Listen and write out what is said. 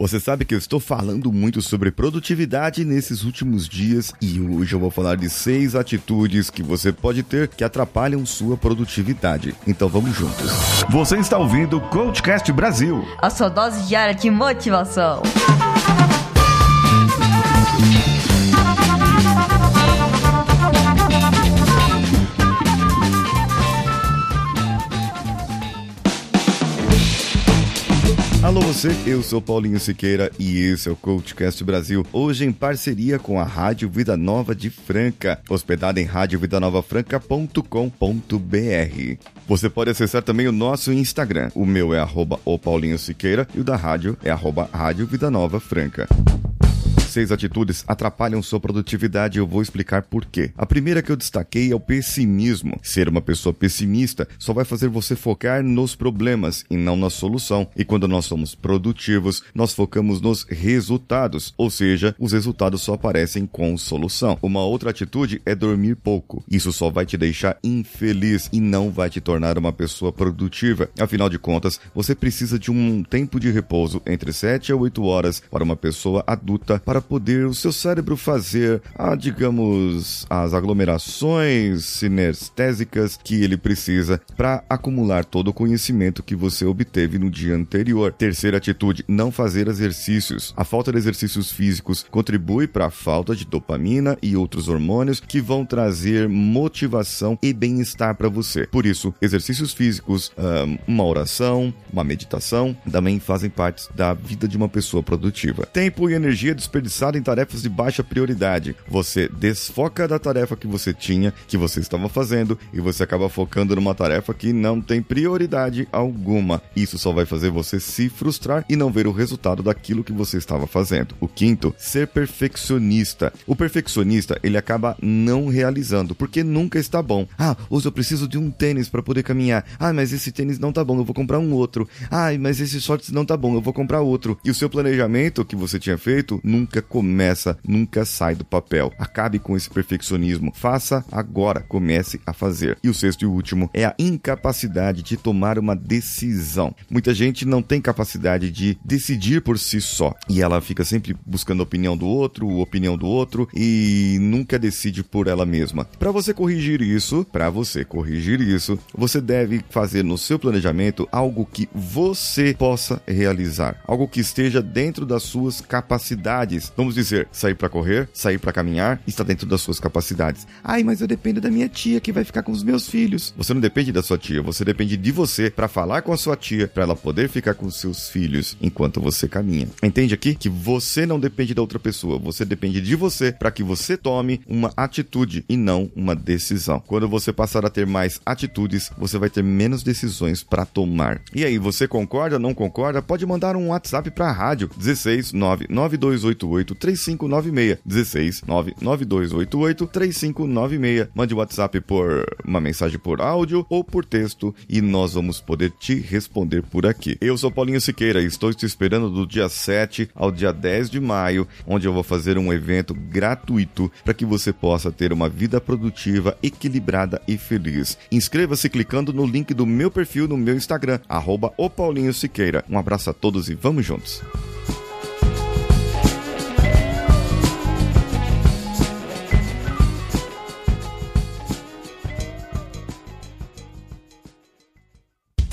Você sabe que eu estou falando muito sobre produtividade nesses últimos dias e hoje eu vou falar de seis atitudes que você pode ter que atrapalham sua produtividade. Então vamos juntos. Você está ouvindo o Coachcast Brasil a sua dose diária de motivação. Alô você, eu sou Paulinho Siqueira e esse é o Coachcast Brasil, hoje em parceria com a Rádio Vida Nova de Franca, hospedada em radiovidanovafranca.com.br. Você pode acessar também o nosso Instagram, o meu é arroba o Paulinho Siqueira e o da rádio é arroba Rádio Vida Nova Franca seis atitudes atrapalham sua produtividade e eu vou explicar por quê. A primeira que eu destaquei é o pessimismo. Ser uma pessoa pessimista só vai fazer você focar nos problemas e não na solução. E quando nós somos produtivos, nós focamos nos resultados, ou seja, os resultados só aparecem com solução. Uma outra atitude é dormir pouco. Isso só vai te deixar infeliz e não vai te tornar uma pessoa produtiva. Afinal de contas, você precisa de um tempo de repouso entre 7 a 8 horas para uma pessoa adulta para para poder o seu cérebro fazer, a, digamos, as aglomerações sinestésicas que ele precisa para acumular todo o conhecimento que você obteve no dia anterior. Terceira atitude: não fazer exercícios. A falta de exercícios físicos contribui para a falta de dopamina e outros hormônios que vão trazer motivação e bem-estar para você. Por isso, exercícios físicos, uma oração, uma meditação também fazem parte da vida de uma pessoa produtiva. Tempo e energia desperdiçados desperdiçado em tarefas de baixa prioridade. Você desfoca da tarefa que você tinha, que você estava fazendo, e você acaba focando numa tarefa que não tem prioridade alguma. Isso só vai fazer você se frustrar e não ver o resultado daquilo que você estava fazendo. O quinto, ser perfeccionista. O perfeccionista, ele acaba não realizando, porque nunca está bom. Ah, hoje eu preciso de um tênis para poder caminhar. Ah, mas esse tênis não tá bom, eu vou comprar um outro. Ah, mas esse shorts não tá bom, eu vou comprar outro. E o seu planejamento que você tinha feito nunca nunca começa, nunca sai do papel. Acabe com esse perfeccionismo. Faça agora, comece a fazer. E o sexto e último é a incapacidade de tomar uma decisão. Muita gente não tem capacidade de decidir por si só e ela fica sempre buscando a opinião do outro, a opinião do outro e nunca decide por ela mesma. Para você corrigir isso, para você corrigir isso, você deve fazer no seu planejamento algo que você possa realizar, algo que esteja dentro das suas capacidades Vamos dizer, sair para correr, sair para caminhar, está dentro das suas capacidades. Ai, mas eu dependo da minha tia que vai ficar com os meus filhos. Você não depende da sua tia, você depende de você para falar com a sua tia, para ela poder ficar com seus filhos enquanto você caminha. Entende aqui que você não depende da outra pessoa, você depende de você para que você tome uma atitude e não uma decisão. Quando você passar a ter mais atitudes, você vai ter menos decisões para tomar. E aí, você concorda, não concorda? Pode mandar um WhatsApp para a rádio 16 99288 3596 16 99288 3596. Mande WhatsApp por uma mensagem por áudio ou por texto e nós vamos poder te responder por aqui. Eu sou Paulinho Siqueira e estou te esperando do dia 7 ao dia 10 de maio, onde eu vou fazer um evento gratuito para que você possa ter uma vida produtiva, equilibrada e feliz. Inscreva-se clicando no link do meu perfil no meu Instagram, arroba Paulinho Siqueira. Um abraço a todos e vamos juntos!